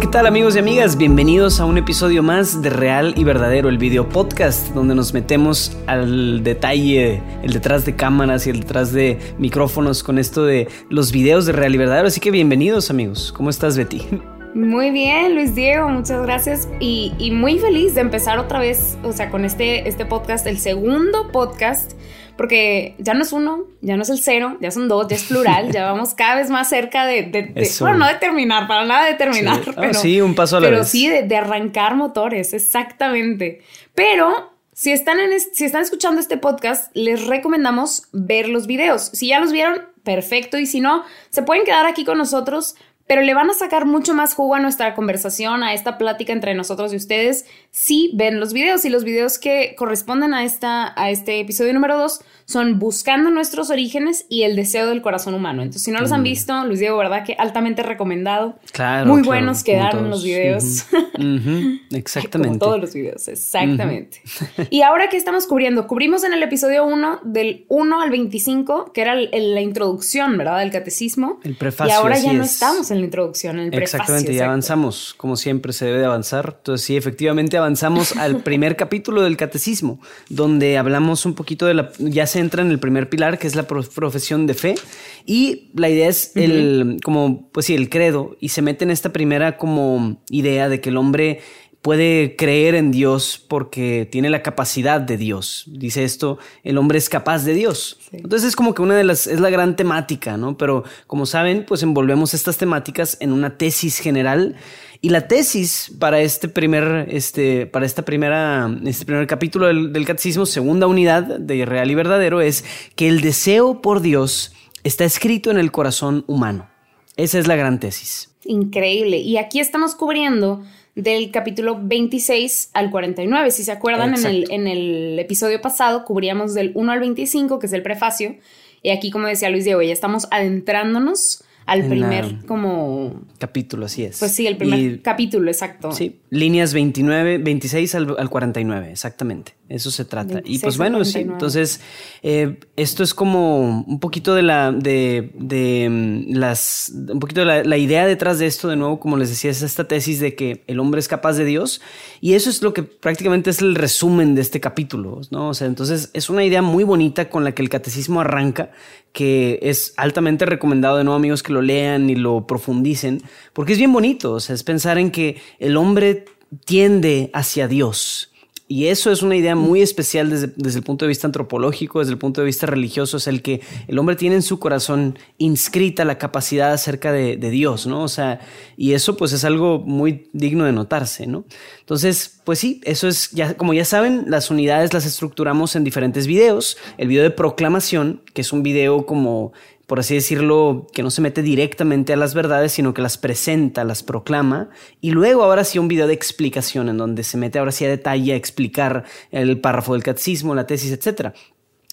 ¿qué tal amigos y amigas? Bienvenidos a un episodio más de Real y Verdadero, el video podcast, donde nos metemos al detalle, el detrás de cámaras y el detrás de micrófonos con esto de los videos de Real y Verdadero. Así que bienvenidos amigos. ¿Cómo estás Betty? Muy bien, Luis Diego, muchas gracias y, y, muy feliz de empezar otra vez, o sea, con este, este podcast, el segundo podcast porque ya no es uno, ya no es el cero, ya son dos, ya es plural, ya vamos cada vez más cerca de, de, bueno, no de terminar, para nada de terminar, sí. Ah, pero, sí, un paso a la pero vez. sí de, arrancar motores, exactamente. Pero si están, en si están escuchando este podcast, les recomendamos ver los videos. Si ya los vieron, perfecto, y si no, se pueden quedar aquí con nosotros pero le van a sacar mucho más jugo a nuestra conversación, a esta plática entre nosotros y ustedes si ven los videos y los videos que corresponden a, esta, a este episodio número 2 son Buscando nuestros orígenes y El deseo del corazón humano. Entonces, si no los han visto, Luis Diego, ¿verdad? Que altamente recomendado. Claro. Muy claro, buenos quedaron los videos. Uh -huh. Uh -huh. Exactamente. Como todos los videos, exactamente. Uh -huh. Y ahora, ¿qué estamos cubriendo? Cubrimos en el episodio 1 del 1 al 25, que era el, el, la introducción, ¿verdad? Del catecismo. El prefacio. Y ahora ya no es. estamos en la introducción, en el prefacio. Exactamente, ya avanzamos, como siempre se debe de avanzar. Entonces, sí, efectivamente avanzamos al primer capítulo del catecismo, donde hablamos un poquito de la. Ya se entra en el primer pilar, que es la profesión de fe. Y la idea es el, uh -huh. como, pues sí, el credo. Y se mete en esta primera como idea de que el hombre puede creer en Dios porque tiene la capacidad de Dios. Dice esto, el hombre es capaz de Dios. Sí. Entonces es como que una de las, es la gran temática, ¿no? Pero como saben, pues envolvemos estas temáticas en una tesis general. Y la tesis para este primer, este, para esta primera, este primer capítulo del, del catecismo, segunda unidad de Real y Verdadero, es que el deseo por Dios está escrito en el corazón humano. Esa es la gran tesis. Increíble. Y aquí estamos cubriendo del capítulo 26 al 49. Si se acuerdan, en el, en el, episodio pasado cubríamos del 1 al 25, que es el prefacio. Y aquí, como decía Luis Diego, ya estamos adentrándonos al en primer como capítulo, así es. Pues sí, el primer y, capítulo, exacto. Sí, líneas 29, 26 al, al 49, exactamente. Eso se trata. Y pues bueno, sí. Entonces, eh, esto es como un poquito de la, de, de mm, las, un poquito de la, la, idea detrás de esto, de nuevo, como les decía, es esta tesis de que el hombre es capaz de Dios. Y eso es lo que prácticamente es el resumen de este capítulo, ¿no? O sea, entonces es una idea muy bonita con la que el catecismo arranca, que es altamente recomendado de nuevo, amigos, que lo lean y lo profundicen, porque es bien bonito. O sea, es pensar en que el hombre tiende hacia Dios. Y eso es una idea muy especial desde, desde, el punto de vista antropológico, desde el punto de vista religioso, es el que el hombre tiene en su corazón inscrita la capacidad acerca de, de, Dios, ¿no? O sea, y eso pues es algo muy digno de notarse, ¿no? Entonces, pues sí, eso es, ya, como ya saben, las unidades las estructuramos en diferentes videos. El video de proclamación, que es un video como por así decirlo, que no se mete directamente a las verdades, sino que las presenta, las proclama. Y luego ahora sí un video de explicación en donde se mete ahora sí a detalle a explicar el párrafo del catecismo, la tesis, etc.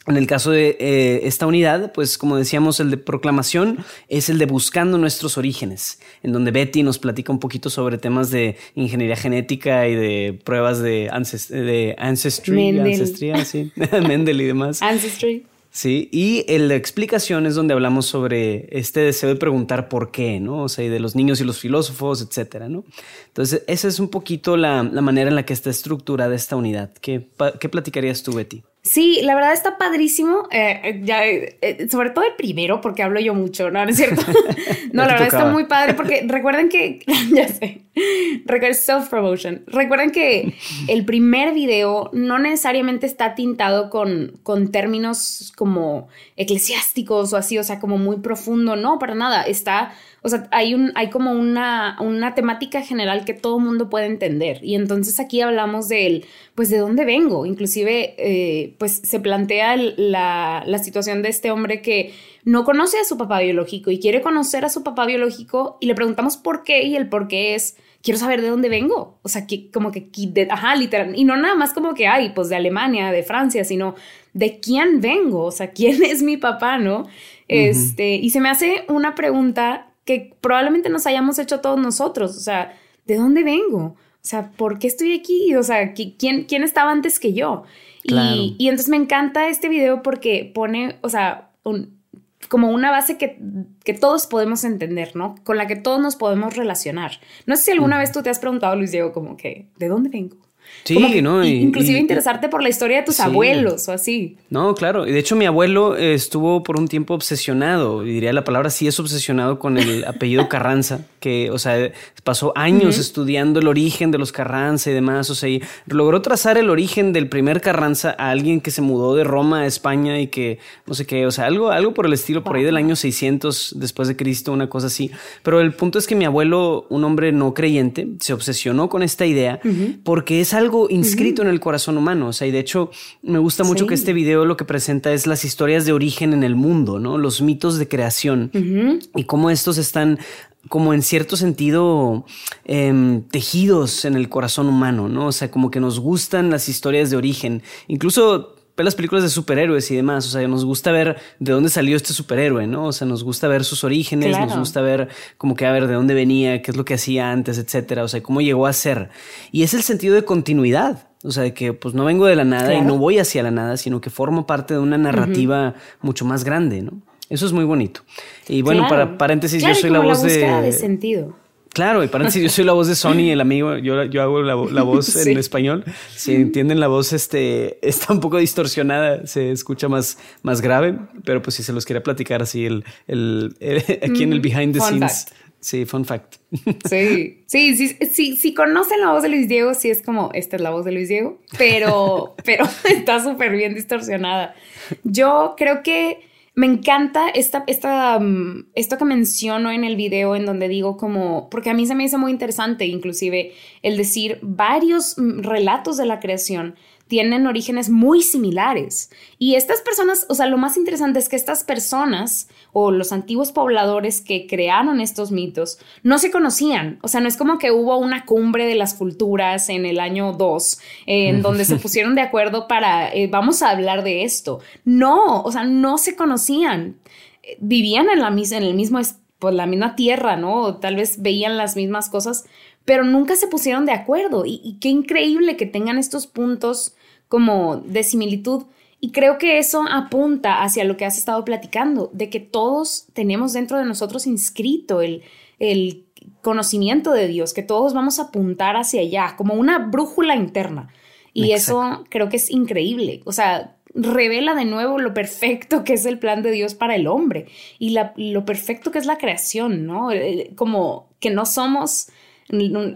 En el caso de eh, esta unidad, pues como decíamos, el de proclamación es el de buscando nuestros orígenes, en donde Betty nos platica un poquito sobre temas de ingeniería genética y de pruebas de, ancest de ancestry, Mendel. ancestría, sí, Mendel y demás. Ancestry. Sí, y en la explicación es donde hablamos sobre este deseo de preguntar por qué, ¿no? O sea, y de los niños y los filósofos, etcétera, ¿no? Entonces, esa es un poquito la, la manera en la que está estructurada esta unidad. ¿Qué, ¿Qué platicarías tú, Betty? Sí, la verdad está padrísimo. Eh, ya, eh, sobre todo el primero, porque hablo yo mucho, ¿no? ¿No es cierto? no, la verdad tocaba. está muy padre porque recuerden que, ya sé, self-promotion. Recuerden que el primer video no necesariamente está tintado con, con términos como eclesiásticos o así, o sea, como muy profundo, no, para nada. Está, o sea, hay, un, hay como una, una temática general que todo mundo puede entender. Y entonces aquí hablamos del, pues, de dónde vengo. Inclusive, eh, pues, se plantea la, la situación de este hombre que no conoce a su papá biológico y quiere conocer a su papá biológico y le preguntamos por qué y el por qué es, quiero saber de dónde vengo. O sea, que como que, de, ajá, literal. Y no nada más como que, ay, pues de Alemania, de Francia, sino de quién vengo, o sea, quién es mi papá, ¿no? Uh -huh. Este, y se me hace una pregunta que probablemente nos hayamos hecho todos nosotros, o sea, ¿de dónde vengo? O sea, ¿por qué estoy aquí? O sea, ¿quién, quién estaba antes que yo? Claro. Y, y entonces me encanta este video porque pone, o sea, un, como una base que, que, todos podemos entender, ¿no? Con la que todos nos podemos relacionar. No sé si alguna vez tú te has preguntado, Luis Diego, como que, ¿de dónde vengo? Sí, ¿no? inclusive interesarte por la historia de tus abuelos o así. No, claro. Y de hecho mi abuelo estuvo por un tiempo obsesionado, diría la palabra sí es obsesionado con el apellido Carranza, que, o sea, pasó años estudiando el origen de los Carranza y demás, o sea, y logró trazar el origen del primer Carranza a alguien que se mudó de Roma a España y que, no sé qué, o sea, algo, algo por el estilo, por ahí del año 600 después de Cristo, una cosa así. Pero el punto es que mi abuelo, un hombre no creyente, se obsesionó con esta idea porque es algo inscrito en el corazón humano. O sea, y de hecho me gusta mucho que este video lo que presenta es las historias de origen en el mundo, ¿no? Los mitos de creación y cómo estos están como en cierto sentido em, tejidos en el corazón humano, ¿no? O sea, como que nos gustan las historias de origen. Incluso ver las películas de superhéroes y demás. O sea, nos gusta ver de dónde salió este superhéroe, ¿no? O sea, nos gusta ver sus orígenes, nos gusta ver como que a ver de dónde venía, qué es lo que hacía antes, etcétera. O sea, cómo llegó a ser. Y es el sentido de continuidad. O sea, de que pues no vengo de la nada y no voy hacia la nada, sino que formo parte de una narrativa mucho más grande, ¿no? Eso es muy bonito. Y bueno, para paréntesis, yo soy la voz de. de sentido. Claro, y paréntesis, yo soy la voz de Sony, el amigo, yo, yo hago la, voz en español. Si entienden la voz, este, está un poco distorsionada, se escucha más, más grave, pero pues si se los quería platicar así, el, el, aquí en el behind the scenes. Sí, fun fact. Sí, sí, sí, sí, si conocen la voz de Luis Diego, sí es como, esta es la voz de Luis Diego, pero, pero está súper bien distorsionada. Yo creo que me encanta esta, esta, mm, esto que menciono en el video en donde digo como, porque a mí se me hizo muy interesante inclusive el decir varios mm, relatos de la creación tienen orígenes muy similares. Y estas personas, o sea, lo más interesante es que estas personas o los antiguos pobladores que crearon estos mitos no se conocían. O sea, no es como que hubo una cumbre de las culturas en el año 2 en donde se pusieron de acuerdo para, eh, vamos a hablar de esto. No, o sea, no se conocían. Vivían en la, en el mismo, pues, la misma tierra, ¿no? O tal vez veían las mismas cosas, pero nunca se pusieron de acuerdo. Y, qué increíble que tengan estos puntos como de similitud. Y creo que eso apunta hacia lo que has estado platicando, de que todos tenemos dentro de nosotros inscrito el, el conocimiento de Dios, que todos vamos a apuntar hacia allá, como una brújula interna. Y eso creo que es increíble. O sea, revela de nuevo lo perfecto que es el plan de Dios para el hombre y lo perfecto que es la creación, ¿no? Como que no somos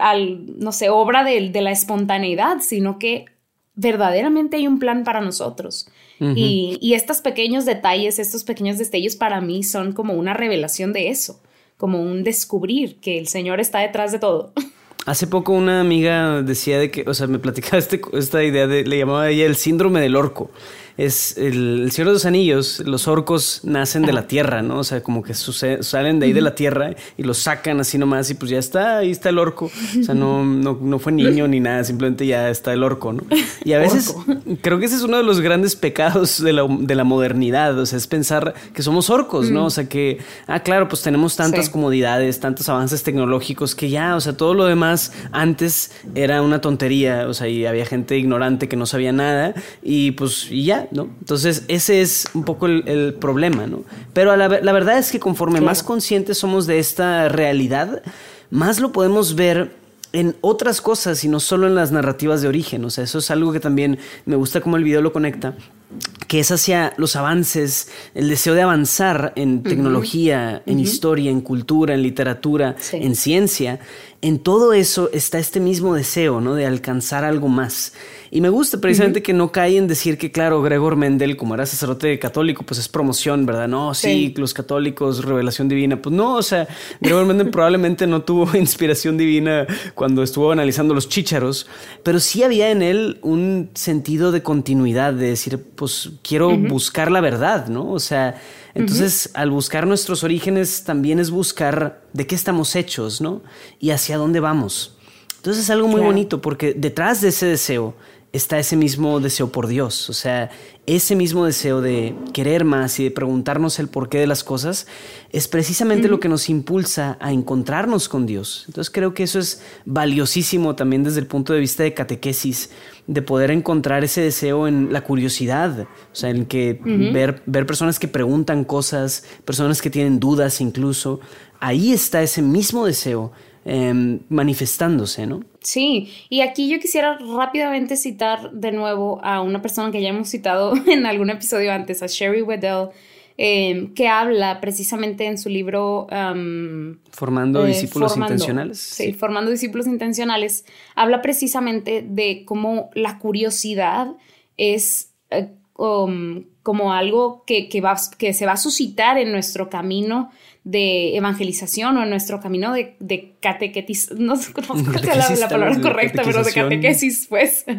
al, no sé, obra de, la espontaneidad, sino que verdaderamente hay un plan para nosotros. y, y, estos pequeños detalles, estos pequeños destellos para mí son como una revelación de eso, como un descubrir que el Señor está detrás de todo. Hace poco una amiga decía de que, o sea, me platicaba este, esta idea de, le llamaba ella el síndrome del orco es el, el, Señor de los Anillos, los orcos nacen de la tierra, ¿no? O sea, como que salen de ahí de la tierra y los sacan así nomás y pues ya está, ahí está el orco. O sea, no, no, no fue niño ni nada, simplemente ya está el orco, ¿no? Y a veces creo que ese es uno de los grandes pecados de la, de la modernidad, o sea, es pensar que somos orcos, ¿no? O sea, que, ah, claro, pues tenemos tantas comodidades, tantos avances tecnológicos que ya, o sea, todo lo demás antes era una tontería, o sea, y había gente ignorante que no sabía nada y pues y ya, ¿no? Entonces, ese es un poco el, problema, ¿no? Pero la, verdad es que conforme más conscientes somos de esta realidad, más lo podemos ver en otras cosas y no solo en las narrativas de origen. O sea, eso es algo que también me gusta cómo el video lo conecta, que es hacia los avances, el deseo de avanzar en tecnología, en historia, en cultura, en literatura, en ciencia. En todo eso está este mismo deseo, ¿no? De alcanzar algo más. Y me gusta precisamente que no cae en decir que, claro, Gregor Mendel, como era sacerdote católico, pues es promoción, ¿verdad? No, sí, los católicos, revelación divina. Pues no, o sea, Gregor Mendel probablemente no tuvo inspiración divina cuando estuvo analizando los chícharos, pero sí había en él un sentido de continuidad, de decir, pues quiero buscar la verdad, ¿no? O sea, entonces al buscar nuestros orígenes también es buscar de qué estamos hechos, ¿no? Y hacia dónde vamos. Entonces es algo muy bonito porque detrás de ese deseo está ese mismo deseo por Dios. O sea, ese mismo deseo de querer más y de preguntarnos el porqué de las cosas es precisamente lo que nos impulsa a encontrarnos con Dios. Entonces creo que eso es valiosísimo también desde el punto de vista de catequesis, de poder encontrar ese deseo en la curiosidad, o sea, en que ver, ver personas que preguntan cosas, personas que tienen dudas incluso, ahí está ese mismo deseo Em, manifestándose, ¿no? Sí, y aquí yo quisiera rápidamente citar de nuevo a una persona que ya hemos citado en algún episodio antes, a Sherry Weddell, em, que habla precisamente en su libro Formando eh, discípulos intencionales. Sí, Formando discípulos intencionales, habla precisamente de cómo la curiosidad es eh, um, como algo que, que, va, que se va a suscitar en nuestro camino de evangelización o en nuestro camino de, de catequetis, no sé cómo es la, palabra correcta, pero de catequesis, pues.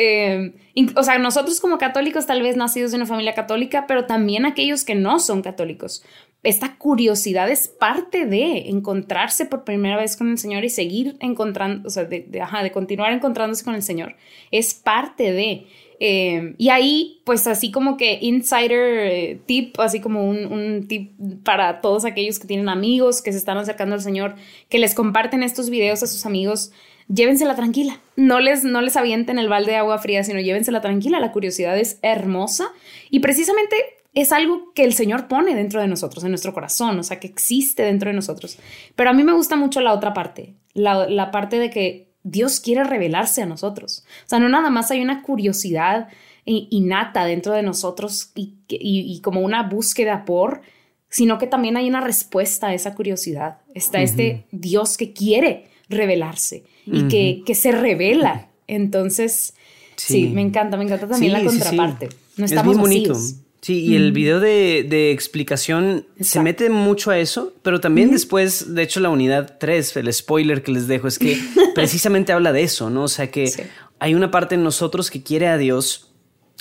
Eh, o sea, nosotros como católicos, tal vez nacidos de una familia católica, pero también aquellos que no son católicos. Esta curiosidad es parte de encontrarse por primera vez con el Señor y seguir encontrando, o sea, de, de continuar encontrándose con el Señor. Es parte de. Eh, y ahí, pues así como que insider eh, tip, así como un, tip para todos aquellos que tienen amigos que se están acercando al Señor, que les comparten estos videos a sus amigos, llévensela tranquila. No les, no les avienten el balde de agua fría, sino llévensela tranquila. La curiosidad es hermosa y precisamente es algo que el Señor pone dentro de nosotros, en nuestro corazón, o sea, que existe dentro de nosotros. Pero a mí me gusta mucho la otra parte, la parte de que Dios quiere revelarse a nosotros. O sea, no nada más hay una curiosidad innata dentro de nosotros y, como una búsqueda por, sino que también hay una respuesta a esa curiosidad. Está este Dios que quiere revelarse y que, se revela. Entonces, sí. me encanta, me encanta también la contraparte. No estamos es bonito. Sí, y el video de, explicación se mete mucho a eso, pero también después, de hecho, la unidad 3, el spoiler que les dejo, es que precisamente habla de eso, ¿no? O sea que hay una parte en nosotros que quiere a Dios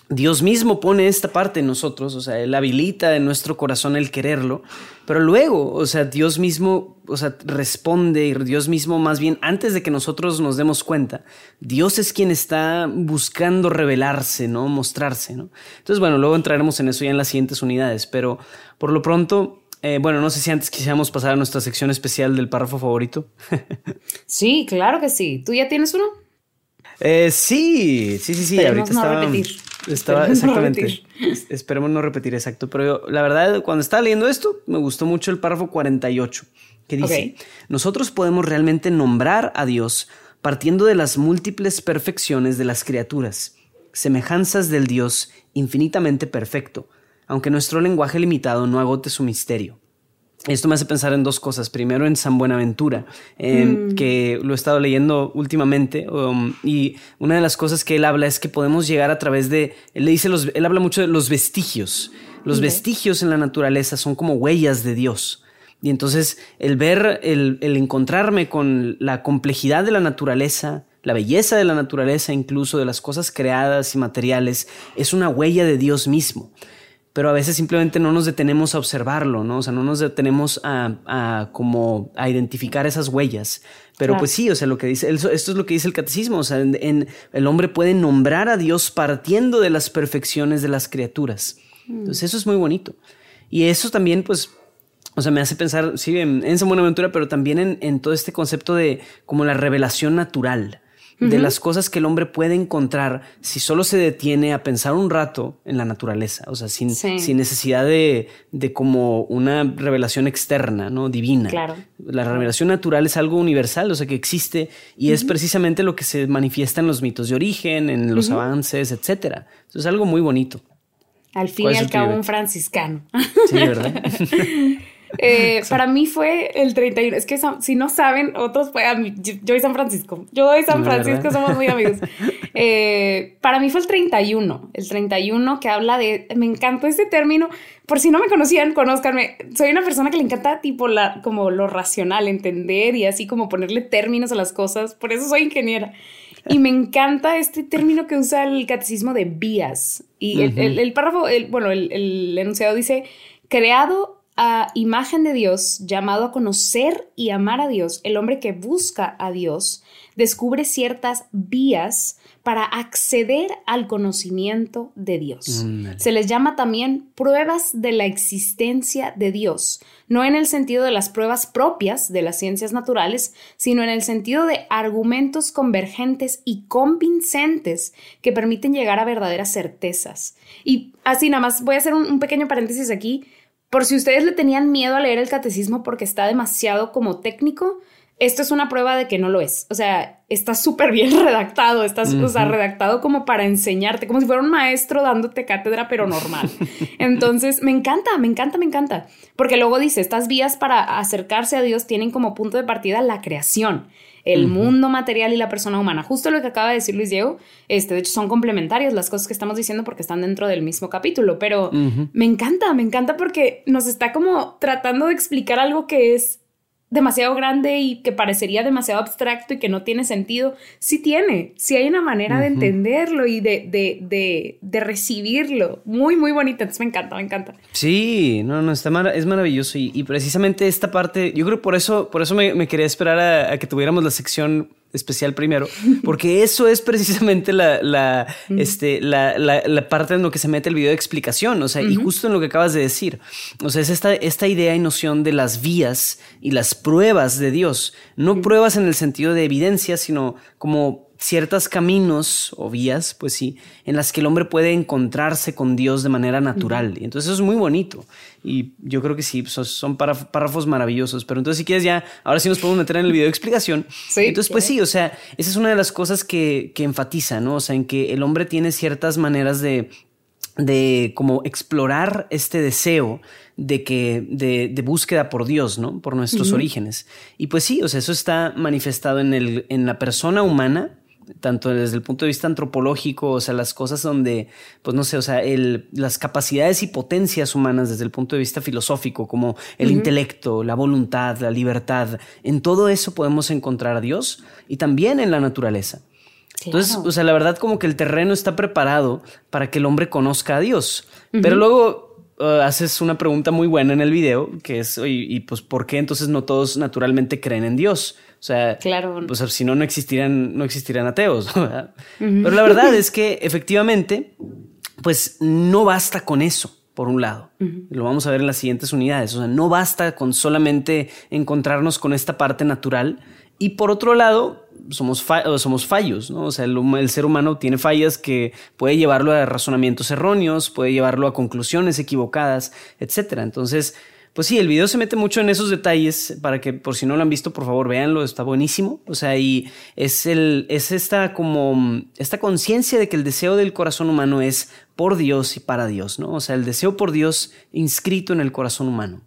Dios mismo pone esta parte en nosotros, o sea, Él habilita en nuestro corazón el quererlo, pero luego, o sea, Dios mismo, o sea, responde y Dios mismo más bien, antes de que nosotros nos demos cuenta, Dios es quien está buscando revelarse, ¿no? Mostrarse, ¿no? Entonces, bueno, luego entraremos en eso ya en las siguientes unidades, pero por lo pronto, eh, bueno, no sé si antes quisiéramos pasar a nuestra sección especial del párrafo favorito. sí, claro que sí. ¿Tú ya tienes uno? Eh, sí, sí, sí, sí. ahorita no estaba, repetir. Estaba exactamente. esperemos no repetir exacto. Pero la verdad, cuando estaba leyendo esto, me gustó mucho el párrafo 48, que dice: Nosotros podemos realmente nombrar a Dios partiendo de las múltiples perfecciones de las criaturas, semejanzas del Dios infinitamente perfecto, aunque nuestro lenguaje limitado no agote su misterio. Esto me hace pensar en dos cosas. Primero en San Buenaventura, em, mm. que lo he estado leyendo últimamente. Um, y una de las cosas que él habla es que podemos llegar a través de. Él le dice los, él habla mucho de los vestigios. Los vestigios en la naturaleza son como huellas de Dios. Y entonces el ver, el, el encontrarme con la complejidad de la naturaleza, la belleza de la naturaleza, incluso de las cosas creadas y materiales, es una huella de Dios mismo pero a veces simplemente no nos detenemos a observarlo, ¿no? O sea, no nos detenemos a, como a identificar esas huellas. Pero pues sí, o sea, lo que dice, esto es lo que dice el catecismo, o sea, en, el hombre puede nombrar a Dios partiendo de las perfecciones de las criaturas. Mm. Entonces eso es muy bonito. Y eso también, pues, o sea, me hace pensar, sí, en, en San Buenaventura, pero también en, en todo este concepto de como la revelación natural de las cosas que el hombre puede encontrar si solo se detiene a pensar un rato en la naturaleza, o sea, sin, sin necesidad de, de, como una revelación externa, ¿no? Divina. Claro. La revelación natural es algo universal, o sea, que existe y es precisamente lo que se manifiesta en los mitos de origen, en los avances, etcétera. Eso es algo muy bonito. Al fin y al cabo, un franciscano. Sí, ¿verdad? Eh, para mí fue el 31. Es que si no saben, otros mí. Yo, y San Francisco. Yo y San Francisco somos muy amigos. Eh, para mí fue el 31. El 31 que habla de. Me encantó este término. Por si no me conocían, conózcanme. Soy una persona que le encanta, tipo, la, como lo racional, entender y así como ponerle términos a las cosas. Por eso soy ingeniera. Y me encanta este término que usa el catecismo de vías. Y el, párrafo, el, bueno, el enunciado dice: creado a imagen de Dios, llamado a conocer y amar a Dios, el hombre que busca a Dios, descubre ciertas vías para acceder al conocimiento de Dios. Se les llama también pruebas de la existencia de Dios, no en el sentido de las pruebas propias de las ciencias naturales, sino en el sentido de argumentos convergentes y convincentes que permiten llegar a verdaderas certezas. Y así nada más voy a hacer un, un pequeño paréntesis aquí, por si ustedes le tenían miedo a leer el catecismo porque está demasiado como técnico, esto es una prueba de que no lo es. O sea, está súper bien redactado, está redactado como para enseñarte, como si fuera un maestro dándote cátedra, pero normal. Entonces, me encanta, me encanta, me encanta. Porque luego dice, estas vías para acercarse a Dios tienen como punto de partida la creación, el mundo material y la persona humana. Justo lo que acaba de decir Luis Diego, este, de hecho son complementarias las cosas que estamos diciendo porque están dentro del mismo capítulo, pero me encanta, me encanta porque nos está como tratando de explicar algo que es demasiado grande y que parecería demasiado abstracto y que no tiene sentido, sí tiene, sí hay una manera de entenderlo y de, de, de, recibirlo. Muy, muy bonita, entonces me encanta, me encanta. Sí, no, no, está es maravilloso y, precisamente esta parte, yo creo por eso, por eso me, quería esperar a, que tuviéramos la sección especial primero, porque eso es precisamente la, la, este, la, la, parte en lo que se mete el video de explicación, o sea, y justo en lo que acabas de decir, o sea, es esta, esta idea y noción de las vías y las pruebas de Dios, no pruebas en el sentido de evidencia, sino como ciertos caminos o vías, pues sí, en las que el hombre puede encontrarse con Dios de manera natural. Y entonces eso es muy bonito. Y yo creo que sí, son, párrafos maravillosos. Pero entonces si quieres ya, ahora sí nos podemos meter en el video de explicación. entonces pues sí, o sea, esa es una de las cosas que, que enfatiza, ¿no? O sea, en que el hombre tiene ciertas maneras de, de como explorar este deseo de que de, de, búsqueda por Dios, ¿no? Por nuestros orígenes. Y pues sí, o sea, eso está manifestado en el en la persona humana tanto desde el punto de vista antropológico, o sea, las cosas donde, pues no sé, o sea, el, las capacidades y potencias humanas desde el punto de vista filosófico, como el intelecto, la voluntad, la libertad, en todo eso podemos encontrar a Dios y también en la naturaleza. Entonces, o sea, la verdad como que el terreno está preparado para que el hombre conozca a Dios, pero luego Uh, haces una pregunta muy buena en el video, que es, y pues, ¿por qué entonces no todos naturalmente creen en Dios? O sea, claro. pues si no, no existirían, no existirían ateos. Pero la verdad es que efectivamente, pues no basta con eso, por un lado. Lo vamos a ver en las siguientes unidades. O sea, no basta con solamente encontrarnos con esta parte natural. Y por otro lado, somos, somos fallos, ¿no? O sea, el, ser humano tiene fallas que puede llevarlo a razonamientos erróneos, puede llevarlo a conclusiones equivocadas, etcétera. Entonces, pues sí, el video se mete mucho en esos detalles para que por si no lo han visto, por favor, véanlo, está buenísimo. O sea, y es el es esta como esta conciencia de que el deseo del corazón humano es por Dios y para Dios, ¿no? O sea, el deseo por Dios inscrito en el corazón humano.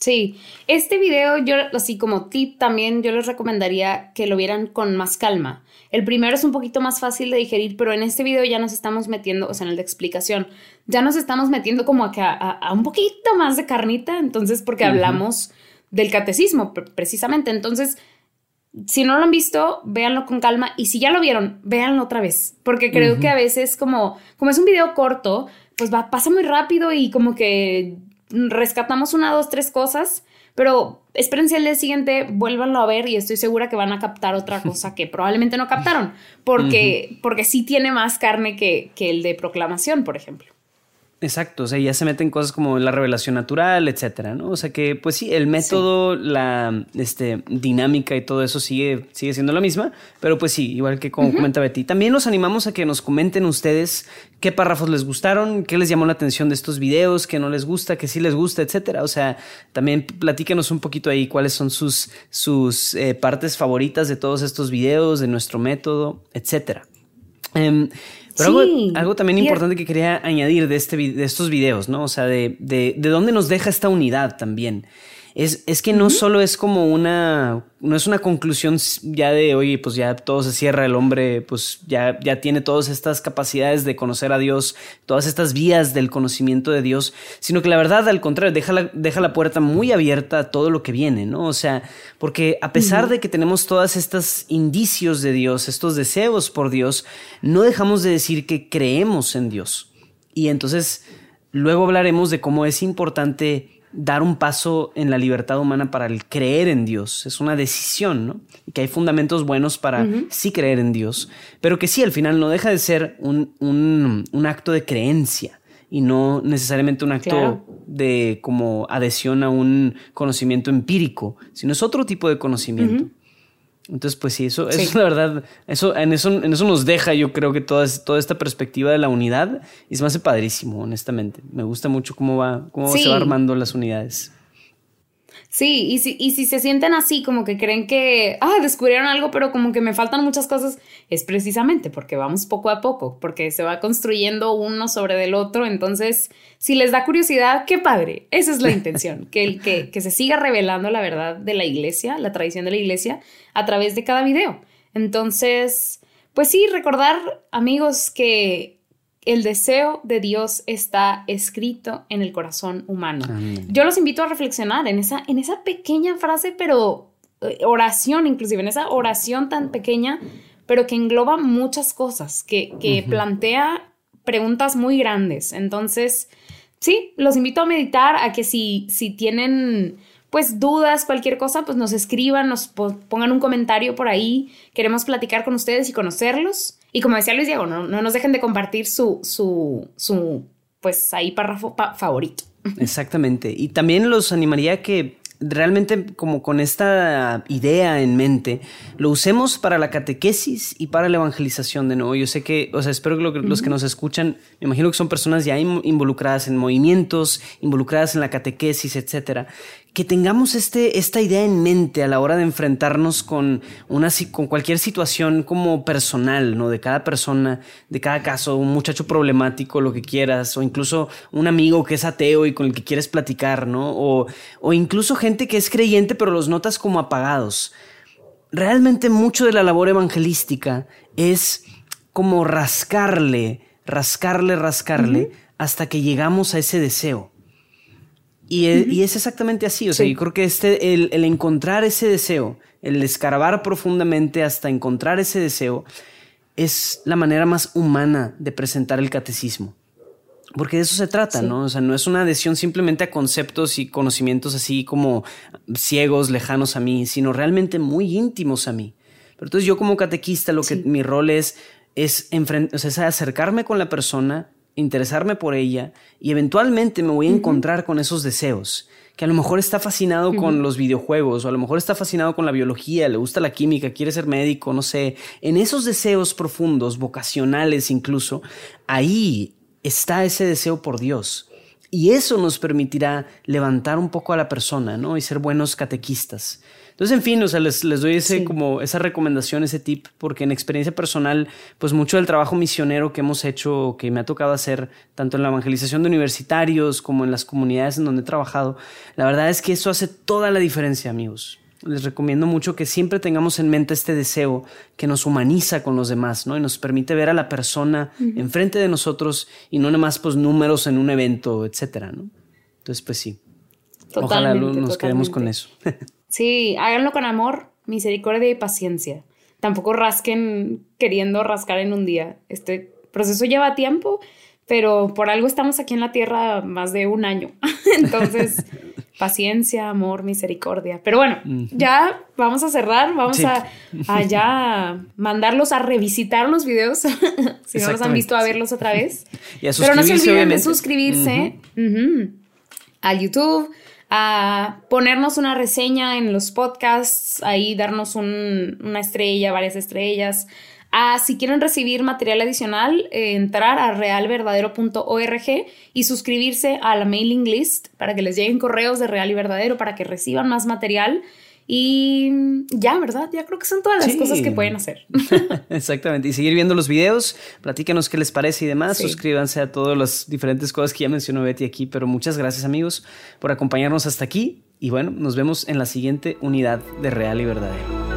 Sí, este video yo así como tip también yo les recomendaría que lo vieran con más calma. El primero es un poquito más fácil de digerir, pero en este video ya nos estamos metiendo, o sea, en el de explicación, ya nos estamos metiendo como a, a, un poquito más de carnita, entonces porque hablamos del catecismo precisamente. Entonces, si no lo han visto, véanlo con calma y si ya lo vieron, véanlo otra vez, porque creo que a veces como, como es un video corto, pues va, pasa muy rápido y como que rescatamos una, dos, tres cosas, pero espérense el día siguiente, vuélvanlo a ver y estoy segura que van a captar otra cosa que probablemente no captaron, porque, porque sí tiene más carne que, que el de proclamación, por ejemplo. Exacto, o sea, ya se meten cosas como la revelación natural, etcétera, ¿no? O sea que, pues sí, el método, la este, dinámica y todo eso sigue, sigue siendo la misma, pero pues sí, igual que como comenta Betty. También los animamos a que nos comenten ustedes qué párrafos les gustaron, qué les llamó la atención de estos videos, qué no les gusta, qué sí les gusta, etcétera. O sea, también platíquenos un poquito ahí cuáles son sus, sus eh, partes favoritas de todos estos videos, de nuestro método, etcétera. Em, pero algo, también importante que quería añadir de, este, de estos videos, ¿no? O sea, de, de, de dónde nos deja esta unidad también es, es que no solo es como una, no es una conclusión ya de, oye, pues ya todo se cierra, el hombre pues ya, ya tiene todas estas capacidades de conocer a Dios, todas estas vías del conocimiento de Dios, sino que la verdad, al contrario, deja la, deja la puerta muy abierta a todo lo que viene, ¿no? O sea, porque a pesar de que tenemos todas estas indicios de Dios, estos deseos por Dios, no dejamos de decir que creemos en Dios. Y entonces, luego hablaremos de cómo es importante dar un paso en la libertad humana para el creer en Dios. Es una decisión, ¿no? Y que hay fundamentos buenos para sí creer en Dios, pero que sí, al final no deja de ser un, un, acto de creencia y no necesariamente un acto de como adhesión a un conocimiento empírico, sino es otro tipo de conocimiento. Entonces, pues sí, eso, es la verdad, eso, en eso, en eso nos deja, yo creo que toda, toda esta perspectiva de la unidad y se me hace padrísimo, honestamente. Me gusta mucho cómo va, cómo se va armando las unidades. Sí, y si, y si se sienten así, como que creen que, ah, descubrieron algo, pero como que me faltan muchas cosas, es precisamente porque vamos poco a poco, porque se va construyendo uno sobre del otro. Entonces, si les da curiosidad, qué padre. Esa es la intención, que, el, que, que se siga revelando la verdad de la iglesia, la tradición de la iglesia, a través de cada video. Entonces, pues sí, recordar, amigos, que el deseo de Dios está escrito en el corazón humano. Yo los invito a reflexionar en esa, en esa pequeña frase, pero eh, oración, inclusive en esa oración tan pequeña, pero que engloba muchas cosas, que, que plantea preguntas muy grandes. Entonces, sí, los invito a meditar, a que si, si tienen pues dudas, cualquier cosa, pues nos escriban, nos pongan un comentario por ahí. Queremos platicar con ustedes y conocerlos. Y como decía Luis Diego, no, no nos dejen de compartir su, su, su, pues ahí párrafo favorito. Exactamente. Y también los animaría que realmente como con esta idea en mente, lo usemos para la catequesis y para la evangelización de nuevo. Yo sé que, o sea, espero que los que nos escuchan, me imagino que son personas ya involucradas en movimientos, involucradas en la catequesis, etcétera, que tengamos este, esta idea en mente a la hora de enfrentarnos con, una, con cualquier situación como personal, ¿no? De cada persona, de cada caso, un muchacho problemático, lo que quieras, o incluso un amigo que es ateo y con el que quieres platicar, ¿no? O, o incluso gente que es creyente pero los notas como apagados. Realmente mucho de la labor evangelística es como rascarle, rascarle, rascarle, hasta que llegamos a ese deseo. Y, es exactamente así, o sea, yo creo que este, el, el, encontrar ese deseo, el escarbar profundamente hasta encontrar ese deseo, es la manera más humana de presentar el catecismo. Porque de eso se trata, ¿no? O sea, no es una adhesión simplemente a conceptos y conocimientos así como ciegos, lejanos a mí, sino realmente muy íntimos a mí. Pero entonces yo como catequista lo que mi rol es es, o sea, es acercarme con la persona, interesarme por ella y eventualmente me voy a encontrar con esos deseos que a lo mejor está fascinado con los videojuegos o a lo mejor está fascinado con la biología, le gusta la química, quiere ser médico, no sé, en esos deseos profundos, vocacionales incluso, ahí está ese deseo por Dios. Y eso nos permitirá levantar un poco a la persona, ¿no? Y ser buenos catequistas. Entonces, en fin, o sea, les, les doy ese, como esa recomendación, ese tip, porque en experiencia personal, pues mucho del trabajo misionero que hemos hecho, que me ha tocado hacer, tanto en la evangelización de universitarios como en las comunidades en donde he trabajado, la verdad es que eso hace toda la diferencia, amigos. Les recomiendo mucho que siempre tengamos en mente este deseo que nos humaniza con los demás, ¿no? Y nos permite ver a la persona enfrente de nosotros y no nada más pues números en un evento, etcétera, ¿no? Entonces, pues sí. Ojalá nos quedemos con eso. Sí, háganlo con amor, misericordia y paciencia. Tampoco rasquen queriendo rascar en un día. Este proceso lleva tiempo, pero por algo estamos aquí en la tierra más de un año. Entonces, paciencia, amor, misericordia. Pero bueno, ya vamos a cerrar, vamos a, ya mandarlos a revisitar los videos, si no los han visto, a verlos otra vez. Pero no se olviden de suscribirse al YouTube, a ponernos una reseña en los podcasts, ahí darnos una estrella, varias estrellas. A, si quieren recibir material adicional, eh, entrar a realverdadero.org y suscribirse a la mailing list para que les lleguen correos de Real y Verdadero, para que reciban más material. Y ya, ¿verdad? Ya creo que son todas las cosas que pueden hacer. Exactamente. Y seguir viendo los videos, platícanos qué les parece y demás. Suscríbanse a todas las diferentes cosas que ya mencionó Betty aquí. Pero muchas gracias, amigos, por acompañarnos hasta aquí. Y bueno, nos vemos en la siguiente unidad de Real y Verdadero.